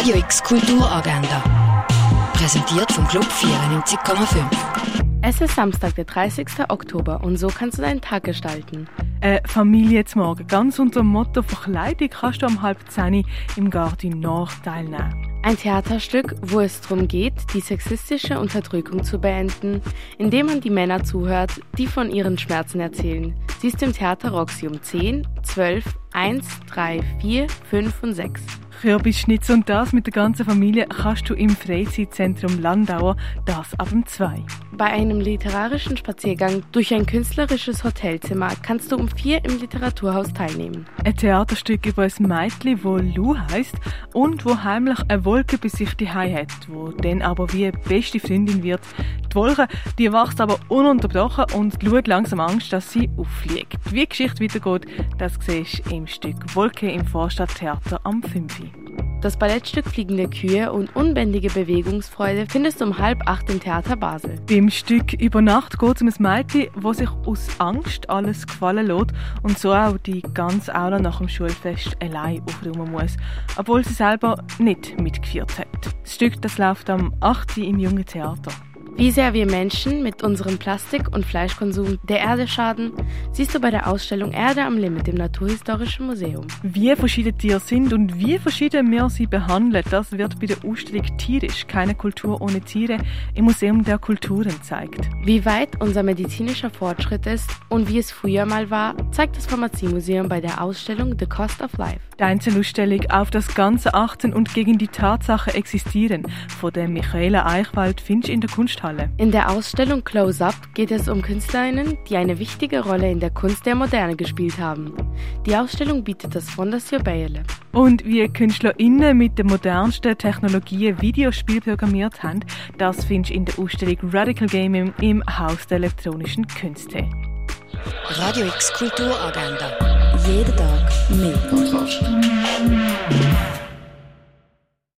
Radio X Kulturagenda. Präsentiert vom Club 94,5. Es ist Samstag, der 30. Oktober und so kannst du deinen Tag gestalten. Äh, Familie zum Morgen. Ganz unter dem Motto Verkleidung kannst du am halb zehn im Garten Nord teilnehmen. Ein Theaterstück, wo es darum geht, die sexistische Unterdrückung zu beenden, indem man die Männer zuhört, die von ihren Schmerzen erzählen. Sie ist im Theater Roxy um 10, 12, 1, 3, 4, 5 und 6. Kürbisschnitz und das mit der ganzen Familie kannst du im Freizeitzentrum Landauer, das ab dem 2. Bei einem literarischen Spaziergang durch ein künstlerisches Hotelzimmer kannst du um 4 im Literaturhaus teilnehmen. Ein Theaterstück über ein Mädchen, wo Lou heißt und wo heimlich eine Wolke bei sich die hat, wo dann aber wie beste Freundin wird. Die Wolke, die wächst aber ununterbrochen und hat langsam Angst, dass sie auffliegt. Wie die Geschichte weitergeht, das siehst du im Stück Wolke im Vorstadttheater am 5. Das Ballettstück Fliegende Kühe und unbändige Bewegungsfreude findest du um halb acht im Theater Basel. Beim Stück Über Nacht geht es um ein Mädchen, das sich aus Angst alles gefallen lässt und so auch die ganze Aula nach dem Schulfest allein aufräumen muss, obwohl sie selber nicht mitgeführt hat. Das Stück das läuft am 8. im Jungen Theater. Wie sehr wir Menschen mit unserem Plastik- und Fleischkonsum der Erde schaden, siehst du bei der Ausstellung Erde am Limit im Naturhistorischen Museum. Wie verschiedene Tiere sind und wie verschieden wir sie behandeln, das wird bei der Ausstellung Tierisch, keine Kultur ohne Tiere, im Museum der Kulturen zeigt. Wie weit unser medizinischer Fortschritt ist und wie es früher mal war, zeigt das Pharmaziemuseum bei der Ausstellung The Cost of Life. Die Einzelausstellung auf das ganze Achten und gegen die Tatsache existieren von der Michaela Eichwald du in der Kunsthalle. In der Ausstellung Close Up geht es um Künstlerinnen, die eine wichtige Rolle in der Kunst der Moderne gespielt haben. Die Ausstellung bietet das Fondation Bayerle. Und wie KünstlerInnen mit der modernsten Technologien Videospiele programmiert haben, das findest du in der Ausstellung Radical Gaming im Haus der elektronischen Künste. Radio X Kulturagenda. Jeden Tag mehr.